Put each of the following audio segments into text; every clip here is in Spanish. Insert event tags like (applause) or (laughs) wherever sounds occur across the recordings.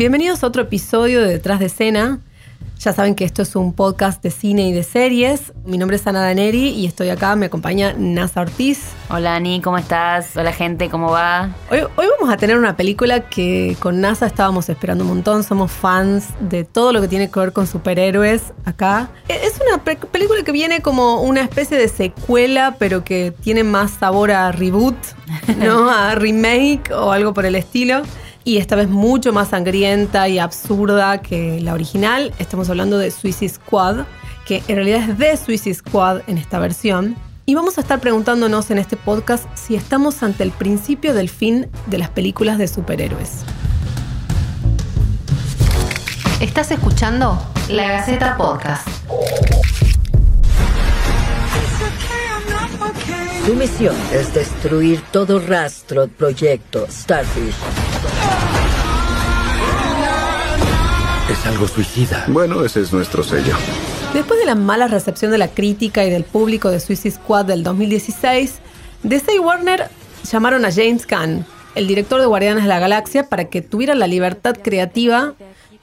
bienvenidos a otro episodio de Detrás de Escena. Ya saben que esto es un podcast de cine y de series. Mi nombre es Ana Daneri y estoy acá, me acompaña Nasa Ortiz. Hola Ani, ¿cómo estás? Hola gente, ¿cómo va? Hoy, hoy vamos a tener una película que con NASA estábamos esperando un montón, somos fans de todo lo que tiene que ver con superhéroes acá. E, es una pe- película que viene como una especie de secuela, pero que tiene más sabor a reboot, (laughs) ¿no? A remake o algo por el estilo. Y esta vez mucho más sangrienta y absurda que la original. Estamos hablando de Suicide Squad, que en realidad es de Suicide Squad en esta versión. Y vamos a estar preguntándonos en este podcast si estamos ante el principio del fin de las películas de superhéroes. Estás escuchando La Gaceta Podcast. Tu misión es destruir todo rastro del proyecto Starfish. Algo suicida. Bueno, ese es nuestro sello. Después de la mala recepción de la crítica y del público de Suicide Squad del 2016, DC y Warner llamaron a James Gunn, el director de Guardianes de la Galaxia, para que tuviera la libertad creativa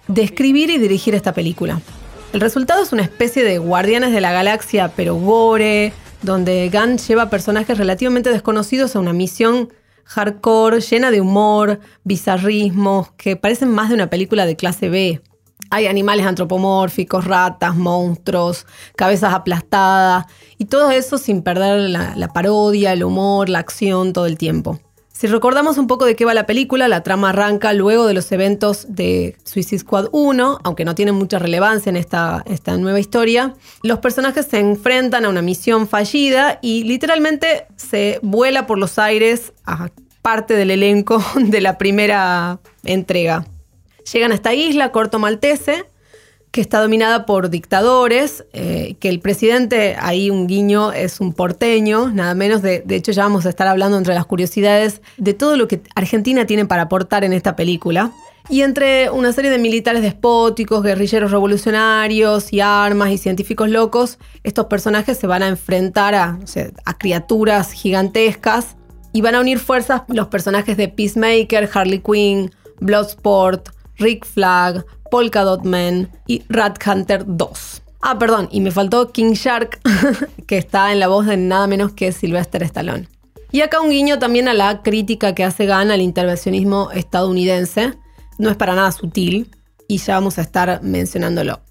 de escribir y dirigir esta película. El resultado es una especie de Guardianes de la Galaxia, pero gore, donde Gunn lleva personajes relativamente desconocidos a una misión hardcore, llena de humor, bizarrismos, que parecen más de una película de clase B. Hay animales antropomórficos, ratas, monstruos, cabezas aplastadas, y todo eso sin perder la, parodia, el humor, la acción todo el tiempo. Si recordamos un poco de qué va la película, la trama arranca luego de los eventos de Suicide Squad 1, aunque no tiene mucha relevancia en esta, esta nueva historia. Los personajes se enfrentan a una misión fallida y literalmente se vuela por los aires a parte del elenco (laughs) de la primera entrega. Llegan a esta isla, Corto Maltese, que está dominada por dictadores, eh, que el presidente, ahí un guiño, es un porteño, nada menos, de, de hecho ya vamos a estar hablando entre las curiosidades de todo lo que Argentina tiene para aportar en esta película. Y entre una serie de militares despóticos, guerrilleros revolucionarios y armas y científicos locos, estos personajes se van a enfrentar a criaturas gigantescas y van a unir fuerzas los personajes de Peacemaker, Harley Quinn, Bloodsport, Rick Flag, Polka Dot Man y Rat Hunter 2. Ah, perdón, y me faltó King Shark, (laughs) que está en la voz de nada menos que Sylvester Stallone. Y acá un guiño también a la crítica que hace Gunn al intervencionismo estadounidense. No es para nada sutil y ya vamos a estar mencionándolo.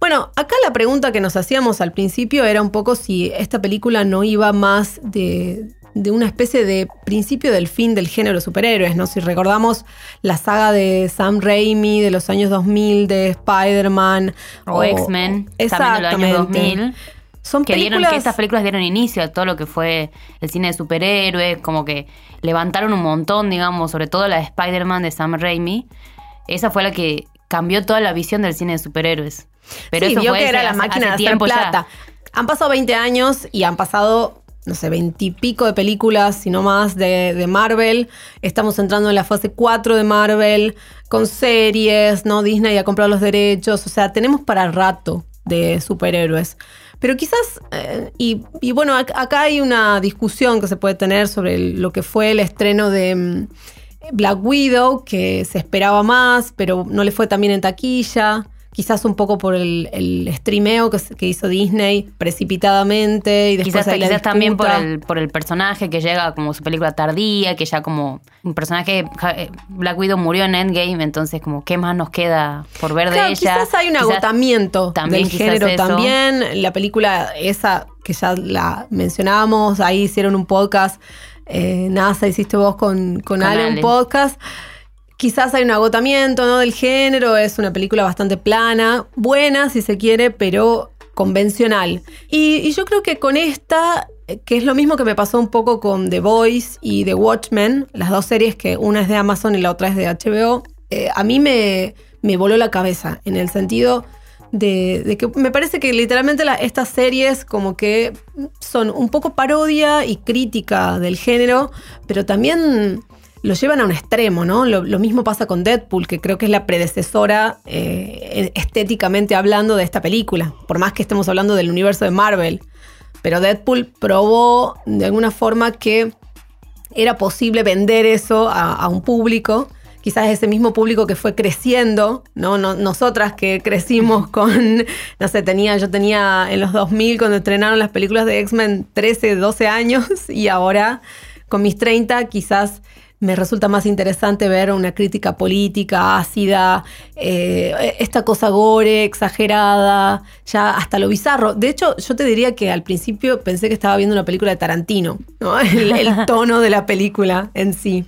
Bueno, acá la pregunta que nos hacíamos al principio era un poco si esta película no iba más de, de una especie de principio del fin del género superhéroes, ¿no? Si recordamos la saga de Sam Raimi de los años 2000, de Spider-Man. O, X-Men, también de los años Exactamente. 2000. Son que, dieron, películas... que estas películas dieron inicio a todo lo que fue el cine de superhéroes, como que levantaron un montón, digamos, sobre todo la de Spider-Man de Sam Raimi. Esa fue la que cambió toda la visión del cine de superhéroes. Pero sí, eso vio fue que era la máquina de hacer ya. plata. Han pasado 20 años y han pasado, no sé, 20 y pico de películas, si no más, de, de Marvel. Estamos entrando en la fase 4 de Marvel, con series, ¿no? Disney ha comprado los derechos, o sea, tenemos para rato de superhéroes. Pero quizás, eh, y, y bueno, ac- acá hay una discusión que se puede tener sobre lo que fue el estreno de mm, Black Widow, que se esperaba más, pero no le fue tan bien en taquilla. Quizás un poco por el, el streameo que, que hizo Disney precipitadamente y después Quizás, quizás también por el, por el personaje que llega como su película tardía, que ya como un personaje, eh, Black Widow murió en Endgame, entonces como qué más nos queda por ver Claro, de ella. quizás hay un Quizás- agotamiento también del género eso. también. La película esa que ya la mencionábamos, ahí hicieron un podcast. Eh, NASA hiciste vos con, con, Con Ale un podcast. Quizás hay un agotamiento ¿no? del género, es una película bastante plana, buena si se quiere, pero convencional. Y, yo creo que con esta, que es lo mismo que me pasó un poco con The Voice y The Watchmen, las dos series que una es de Amazon y la otra es de HBO, eh, a mí me, me voló la cabeza en el sentido de, que me parece que literalmente estas series como que son un poco parodia y crítica del género, pero también lo llevan a un extremo, ¿no? Lo, lo mismo pasa con Deadpool, que creo que es la predecesora eh, estéticamente hablando de esta película, por más que estemos hablando del universo de Marvel. Pero Deadpool probó de alguna forma que era posible vender eso a, a un público. quizás ese mismo público que fue creciendo, ¿no? no nosotras que crecimos (laughs) con, no sé, tenía, yo tenía en los 2000 cuando estrenaron las películas de X-Men 13, 12 años (laughs) y ahora con mis 30 quizás me resulta más interesante ver una crítica política ácida, eh, esta cosa gore, exagerada, ya hasta lo bizarro. De hecho, yo te diría que al principio pensé que estaba viendo una película de Tarantino, ¿no? (laughs) el, (laughs) tono de la película en sí.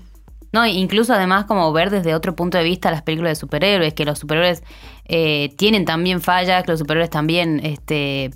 No, incluso además como ver desde otro punto de vista las películas de superhéroes, que los superhéroes eh, tienen también fallas, que los superhéroes también este,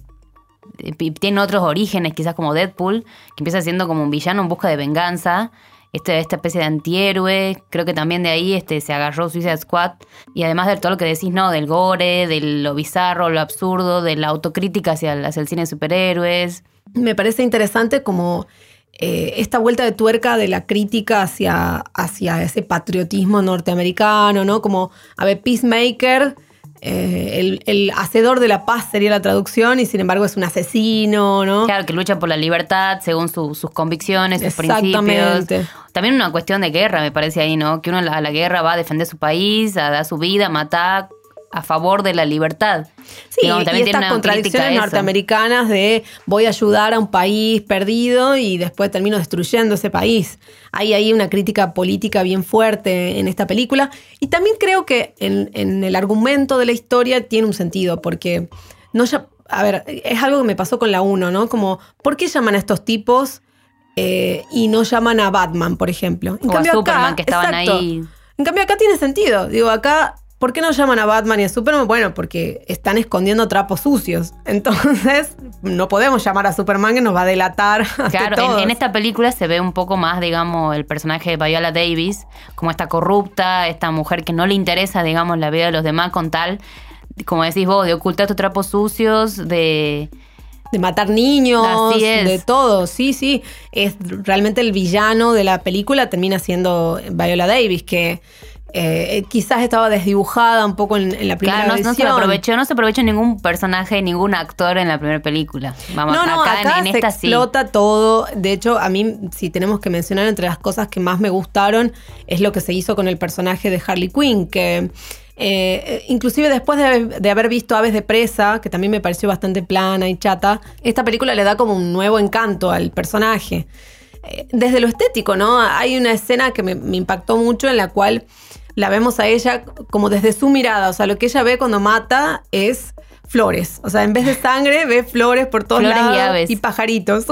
tienen otros orígenes, quizás como Deadpool, que empieza siendo como un villano en busca de venganza este, esta especie de antihéroe. Creo que también de ahí este, se agarró Suicide Squad. Y además de todo lo que decís, ¿no? Del gore, de lo bizarro, lo absurdo, de la autocrítica hacia el, hacia el cine de superhéroes. Me parece interesante como eh, esta vuelta de tuerca de la crítica hacia, hacia ese patriotismo norteamericano, ¿no? Como, a ver, Peacemaker eh, el, hacedor de la paz sería la traducción y sin embargo es un asesino, ¿no? Claro, que lucha por la libertad según sus convicciones, sus principios. También una cuestión de guerra, me parece ahí, ¿no? Que uno a la, guerra va a defender su país, a dar su vida, a matar, a favor de la libertad. Sí, y estas contradicciones norteamericanas de voy a ayudar a un país perdido y después termino destruyendo ese país. Hay ahí una crítica política bien fuerte en esta película. Y también creo que en, el argumento de la historia tiene un sentido, porque no ya. A ver, es algo que me pasó con la 1, ¿no? Como, ¿por qué llaman a estos tipos eh, y no llaman a Batman, por ejemplo? En cambio, a Superman, que estaban ahí. En cambio, acá tiene sentido. Digo, acá ¿Por qué no llaman a Batman y a Superman? Bueno, porque están escondiendo trapos sucios. (laughs) Entonces, no podemos llamar a Superman que nos va a delatar. (laughs) Claro, en, esta película se ve un poco más, digamos, el personaje de Viola Davis, como esta corrupta, esta mujer que no le interesa, digamos, la vida de los demás con tal, como decís vos, de ocultar tus trapos sucios, de de matar niños, de todo, sí, sí. Es realmente el villano de la película termina siendo Viola Davis, que eh, quizás estaba desdibujada un poco en, la primera claro, no, se aprovechó, no se aprovechó ningún personaje, ningún actor en la primera película. Vamos, no, no, acá, en, se explota todo. De hecho, a mí, si tenemos que mencionar entre las cosas que más me gustaron, es lo que se hizo con el personaje de Harley Quinn, que eh, inclusive después de, haber visto Aves de Presa, que también me pareció bastante plana y chata, esta película le da como un nuevo encanto al personaje. Eh, desde lo estético, ¿no? Hay una escena que me impactó mucho en la cual la vemos a ella como desde su mirada. O sea, lo que ella ve cuando mata es flores. O sea, en vez de (laughs) sangre, ve flores por todos lados. Y, aves. y pajaritos.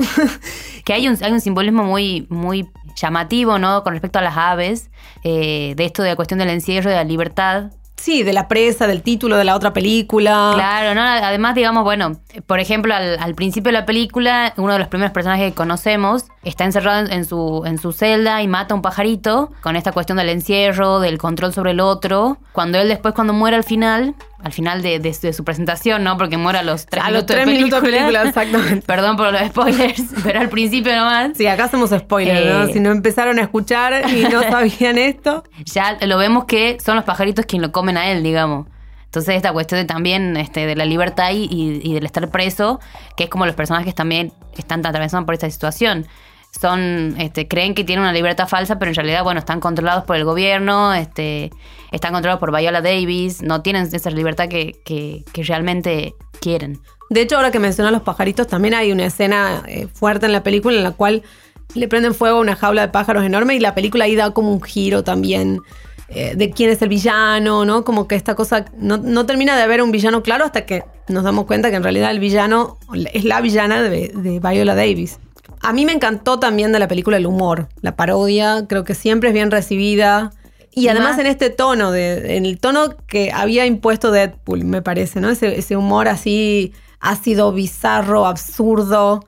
que hay un, hay un simbolismo muy, muy llamativo, ¿no? Con respecto a las aves, eh, de esto de la cuestión del encierro, de la libertad. Sí, de la presa, del título de la otra película. Claro, ¿no? Además, digamos, bueno, por ejemplo, al, al principio de la película, uno de los primeros personajes que conocemos está encerrado en su, en su celda y mata a un pajarito con esta cuestión del encierro, del control sobre el otro. Cuando él después, cuando muere al final, al final de, su presentación, ¿no? Porque muere a los tres minutos los tres de minutos de película, exactamente. (laughs) Perdón por los spoilers, (laughs) pero al principio nomás. Sí, acá hacemos spoilers, ¿no? Eh, si no empezaron a escuchar y no (laughs) sabían esto. Ya lo vemos que son los pajaritos quienes lo comen a él, digamos. Entonces esta cuestión de también este, de la libertad y, y, del estar preso, que es como los personajes también están atravesando por esta situación son, este, creen que tienen una libertad falsa, pero en realidad, bueno, están controlados por el gobierno, este, están controlados por Viola Davis, no tienen esa libertad que, que, realmente quieren. De hecho, ahora que mencionas los pajaritos, también hay una escena eh, fuerte en la película en la cual le prenden fuego a una jaula de pájaros enorme y la película ahí da como un giro también eh, de quién es el villano, ¿no? Como que esta cosa no, termina de haber un villano claro hasta que nos damos cuenta que en realidad el villano es la villana de Viola Davis. A mí me encantó también de la película el humor, la parodia, creo que siempre es bien recibida. Y además en este tono, de, en el tono que había impuesto Deadpool, me parece, ¿no? Ese, ese humor así ácido, bizarro, absurdo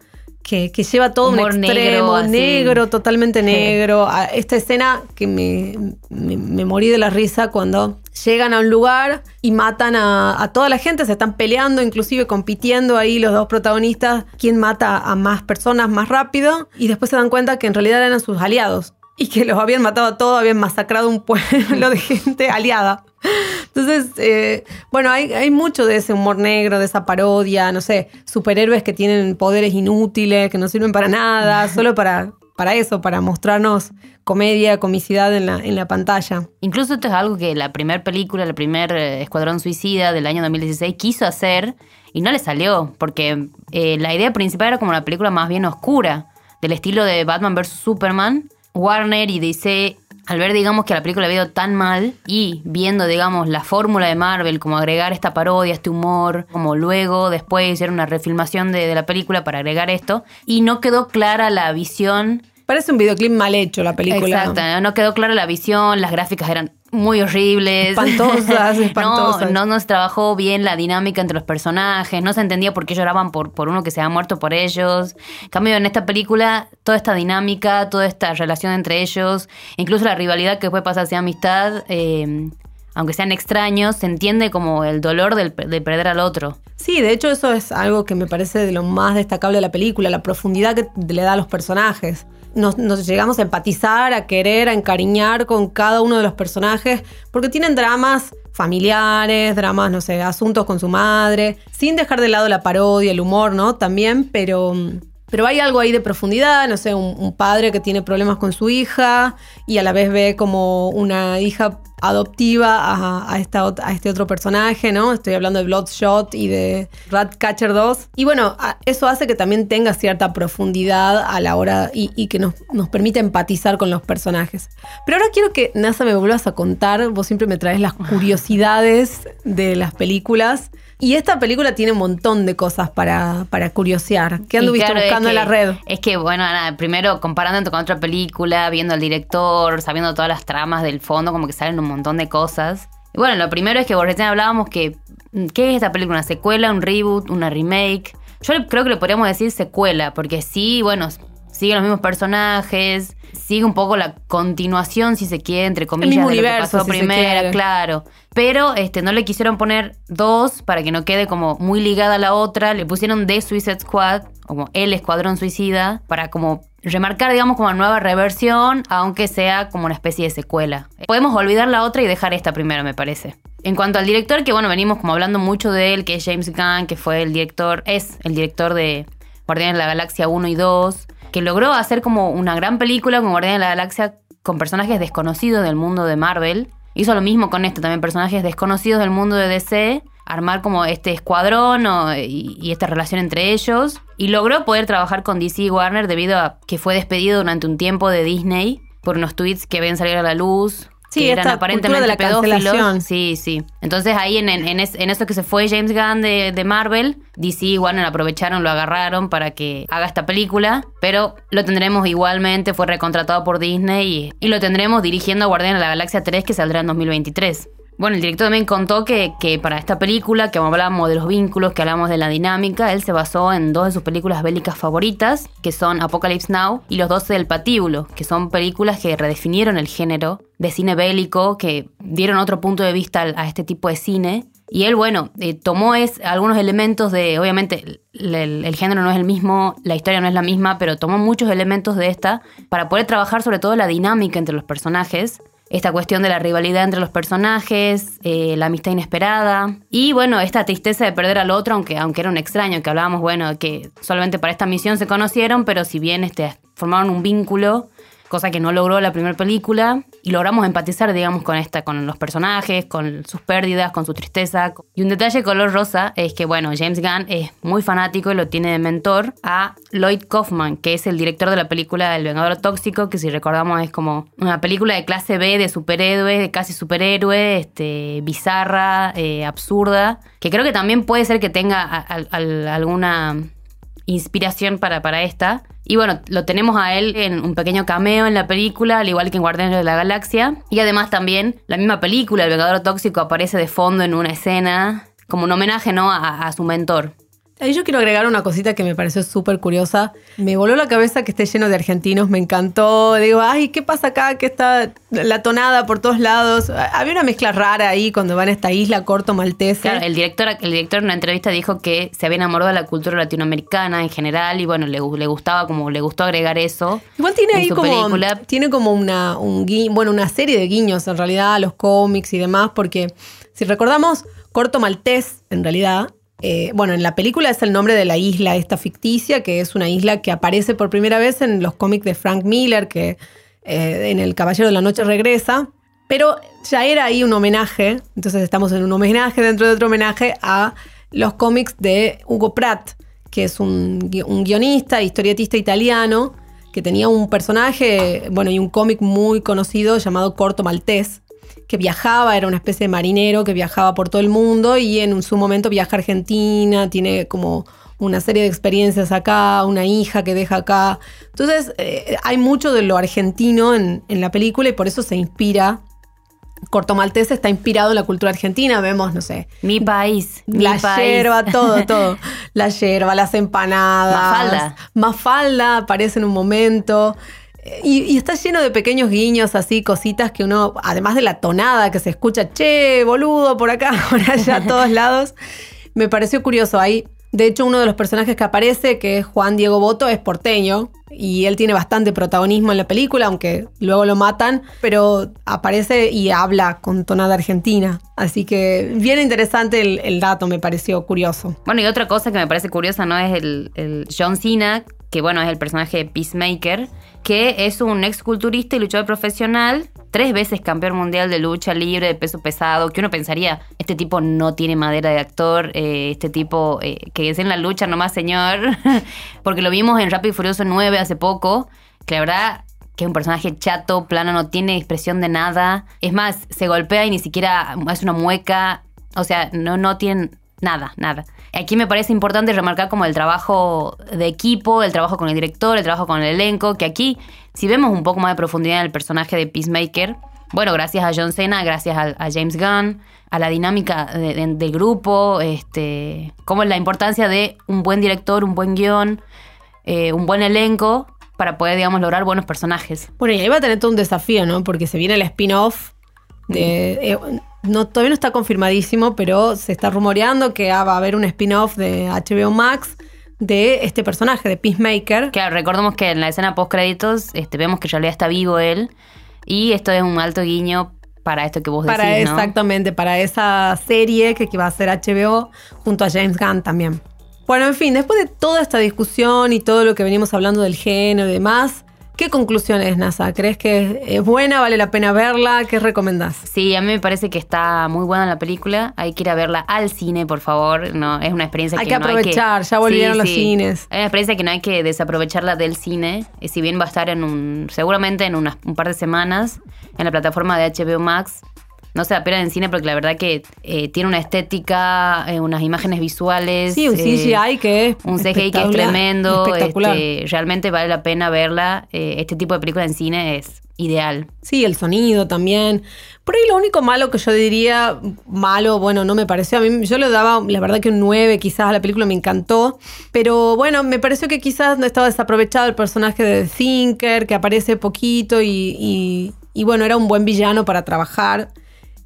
que, lleva todo un extremo, negro, totalmente negro. Esta escena que me, me, morí de la risa cuando llegan a un lugar y matan a, toda la gente, se están peleando, inclusive compitiendo ahí los dos protagonistas, quién mata a más personas más rápido, y después se dan cuenta que en realidad eran sus aliados y que los habían matado a todos, habían masacrado un pueblo de gente aliada. Entonces, eh, bueno, hay, mucho de ese humor negro, de esa parodia, no sé, superhéroes que tienen poderes inútiles, que no sirven para nada, solo para para eso, para mostrarnos comedia, comicidad en la, en la pantalla. Incluso esto es algo que la primera película, el primer eh, Escuadrón Suicida del año 2016 quiso hacer y no le salió, porque eh, la idea principal era como una película más bien oscura, del estilo de Batman vs. Superman. Warner y DC, al ver, digamos, que la película había ido tan mal y viendo, digamos, la fórmula de Marvel, como agregar esta parodia, este humor, como luego, después hicieron una refilmación de, de la película para agregar esto, y no quedó clara la visión Parece un videoclip mal hecho la película. Exacto, no quedó clara la visión, las gráficas eran muy horribles. Espantosas, (laughs) espantosas. No, no nos trabajó bien la dinámica entre los personajes, no se entendía por qué lloraban por, por uno que se había muerto por ellos. En cambio, en esta película, toda esta dinámica, toda esta relación entre ellos, incluso la rivalidad que puede pasar hacia amistad, eh, aunque sean extraños, se entiende como el dolor del- de perder al otro. Sí, de hecho eso es algo que me parece de lo más destacable de la película, la profundidad que le da a los personajes. Nos, llegamos a empatizar, a querer, a encariñar con cada uno de los personajes, porque tienen dramas familiares, dramas, no sé, asuntos con su madre, sin dejar de lado la parodia, el humor, ¿no? También, pero... Pero hay algo ahí de profundidad, no sé, un, padre que tiene problemas con su hija y a la vez ve como una hija adoptiva a, este otro personaje, ¿no? Estoy hablando de Bloodshot y de Ratcatcher 2. Y bueno, eso hace que también tenga cierta profundidad a la hora y, y que nos, nos permite empatizar con los personajes. Pero ahora quiero que, Nasa, me vuelvas a contar, vos siempre me traes las curiosidades de las películas. Y esta película tiene un montón de cosas para, para curiosear. ¿Qué anduviste claro, es buscando en la red? Es que, bueno, nada, primero comparando con otra película, viendo al director, sabiendo todas las tramas del fondo, como que salen un montón de cosas. Y bueno, lo primero es que vos recién hablábamos que, mm, ¿qué es esta película? ¿Una secuela, un reboot, una remake? Yo creo que le podríamos decir secuela, porque sí, bueno, sigue los mismos personajes, sigue un poco la continuación, si se quiere, entre comillas, mismo de lo que pasó si primera, claro. Pero este, no le quisieron poner dos para que no quede como muy ligada a la otra. Le pusieron The Suicide Squad, como El Escuadrón Suicida, para como remarcar, digamos, como una nueva reversión, aunque sea como una especie de secuela. Podemos olvidar la otra y dejar esta primero, me parece. En cuanto al director, que bueno, venimos como hablando mucho de él, que es James Gunn, que fue el director, es el director de Guardianes de la Galaxia 1 y 2, que logró hacer como una gran película con Guardianes de la Galaxia con personajes desconocidos del mundo de Marvel. Hizo lo mismo con esto, también personajes desconocidos del mundo de DC, armar como este escuadrón y, esta relación entre ellos. Y logró poder trabajar con DC Warner debido a que fue despedido durante un tiempo de Disney por unos tweets que ven salir a la luz. Sí, que eran aparentemente cultura de la pedófilos. Sí, sí. Entonces ahí en, en, en es- en eso que se fue James Gunn de, de Marvel, DC y Warner aprovecharon, lo agarraron para que haga esta película, pero lo tendremos igualmente, fue recontratado por Disney y, y lo tendremos dirigiendo a Guardianes de la Galaxia 3 que saldrá en 2023. Bueno, el director también contó que, que para esta película, que hablamos de los vínculos, que hablamos de la dinámica, él se basó en dos de sus películas bélicas favoritas, que son Apocalypse Now y Los Doce del Patíbulo, que son películas que redefinieron el género de cine bélico, que dieron otro punto de vista a este tipo de cine. Y él, bueno, eh, tomó es, algunos elementos de, obviamente, el- el género no es el mismo, la historia no es la misma, pero tomó muchos elementos de esta para poder trabajar sobre todo la dinámica entre los personajes esta cuestión de la rivalidad entre los personajes, eh, la amistad inesperada y bueno, esta tristeza de perder al otro, aunque, aunque era un extraño, que hablábamos, bueno, que solamente para esta misión se conocieron, pero si bien este, formaron un vínculo, cosa que no logró la primera película, y logramos empatizar, digamos, con esta, con los personajes, con sus pérdidas, con su tristeza. Y un detalle color rosa es que, bueno, James Gunn es muy fanático y lo tiene de mentor a Lloyd Kaufman, que es el director de la película El Vengador Tóxico, que si recordamos es como una película de clase B de superhéroes, de casi superhéroe, este, bizarra, eh, absurda, que creo que también puede ser que tenga alguna inspiración para, para esta. Y bueno, lo tenemos a él en un pequeño cameo en la película, al igual que en Guardianes de la Galaxia. Y además también la misma película, El Vengador Tóxico, aparece de fondo en una escena como un homenaje ¿no? a, a su mentor. Ahí yo quiero agregar una cosita que me pareció súper curiosa. Me voló la cabeza que esté lleno de argentinos, me encantó. Digo, ay, ¿qué pasa acá? Que está la tonada por todos lados. Había una mezcla rara ahí cuando van a esta isla corto maltese. Claro, el director, el director en una entrevista dijo que se había enamorado de la cultura latinoamericana en general y bueno, le, gu- le gustaba como le gustó agregar eso. Igual tiene en ahí como, película. tiene como una, un gui- bueno, una serie de guiños en realidad a los cómics y demás, porque si recordamos, Corto Maltés, en realidad, eh, bueno, en la película es el nombre de la isla esta ficticia, que es una isla que aparece por primera vez en los cómics de Frank Miller, que eh, en El Caballero de la Noche regresa, pero ya era ahí un homenaje, entonces estamos en un homenaje dentro de otro homenaje a los cómics de Hugo Pratt, que es un, gui- un guionista, historietista italiano, que tenía un personaje, bueno, y un cómic muy conocido llamado Corto Maltés, que viajaba, era una especie de marinero que viajaba por todo el mundo y en su momento viaja a Argentina, tiene como una serie de experiencias acá, una hija que deja acá. Entonces, eh, hay mucho de lo argentino en, en la película y por eso se inspira. Corto Maltés está inspirado en la cultura argentina, vemos, no sé, Mi país. Mi la país. yerba, todo, (laughs) todo. La yerba, las empanadas. Mafalda. Mafalda aparece en un momento. Y, está lleno de pequeños guiños, así, cositas que uno, además de la tonada que se escucha, che, boludo, por acá, (laughs) por allá, a todos lados, me pareció curioso. Ahí, de hecho, uno de los personajes que aparece, que es Juan Diego Boto, es porteño. Y él tiene bastante protagonismo en la película, aunque luego lo matan, pero aparece y habla con tonada argentina. Así que bien interesante el, el dato, me pareció curioso. Bueno, y otra cosa que me parece curiosa, ¿no? Es el, el John Cena, que bueno, es el personaje de Peacemaker, que es un exculturista y luchador profesional, tres veces campeón mundial de lucha libre, de peso pesado, que uno pensaría, este tipo no tiene madera de actor, eh, este tipo eh, que es en la lucha nomás, señor, (laughs) porque lo vimos en Rápido y Furioso 9 hace poco, que la verdad que es un personaje chato, plano, no tiene expresión de nada. Es más, se golpea y ni siquiera es una mueca. O sea, no, no tiene nada, nada. Aquí me parece importante remarcar como el trabajo de equipo, el trabajo con el director, el trabajo con el elenco, que aquí, si vemos un poco más de profundidad en el personaje de Peacemaker, bueno, gracias a John Cena, gracias a, James Gunn, a la dinámica de- de- del grupo, este, como la importancia de un buen director, un buen guion, eh, un buen elenco para poder, digamos, lograr buenos personajes. Bueno, y ahí va a tener todo un desafío, ¿no? Porque se viene el spin-off de... eh, no, todavía no está confirmadísimo, pero se está rumoreando que ah, va a haber un spin-off de HBO Max de este personaje, de Peacemaker. Claro, recordemos que en la escena post créditos este, vemos que en realidad está vivo él y esto es un alto guiño para esto que vos Para decís, ¿no? exactamente, para esa serie que, que va a ser HBO junto a James Gunn también. Bueno, en fin, después de toda esta discusión y todo lo que venimos hablando del género y demás, ¿qué conclusiones, NASA? ¿Crees que es buena? ¿Vale la pena verla? ¿Qué recomendás? Sí, a mí me parece que está muy buena la película. Hay que ir a verla al cine, por favor. No, es una experiencia Hay que, que no aprovechar, ya volvieron los cines. Es una experiencia que no hay que desaprovecharla del cine. Eh, Si bien va a estar en un, seguramente en unas- un par de semanas en la plataforma de HBO Max. No se la pierdan en cine porque la verdad que eh, tiene una estética, eh, unas imágenes visuales. Sí, un eh, CGI que es un CGI que es tremendo. espectacular. este, realmente vale la pena verla. Este tipo de película en cine es ideal. Sí, el sonido también. Por ahí lo único malo que yo diría, malo, bueno, no me pareció. A mí yo le daba, la verdad que un 9 quizás a la película me encantó. Pero bueno, me pareció que quizás no estaba desaprovechado el personaje de The Thinker, que aparece poquito y, y- y bueno, era un buen villano para trabajar.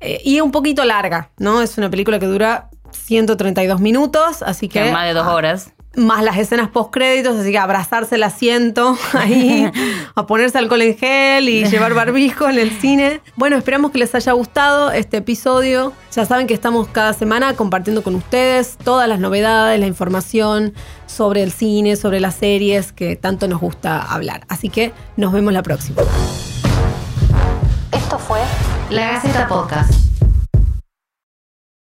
Eh, y un poquito larga, ¿no? Es una película que dura 132 minutos, así que... Que más de dos horas. más las escenas post créditos, así que abrazarse el asiento (laughs) ahí, (laughs) a ponerse alcohol en gel y llevar barbijo en el cine. Bueno, esperamos que les haya gustado este episodio. Ya saben que estamos cada semana compartiendo con ustedes todas las novedades, la información sobre el cine, sobre las series que tanto nos gusta hablar. Así que nos vemos la próxima. Esto fue La Gaceta Podcast.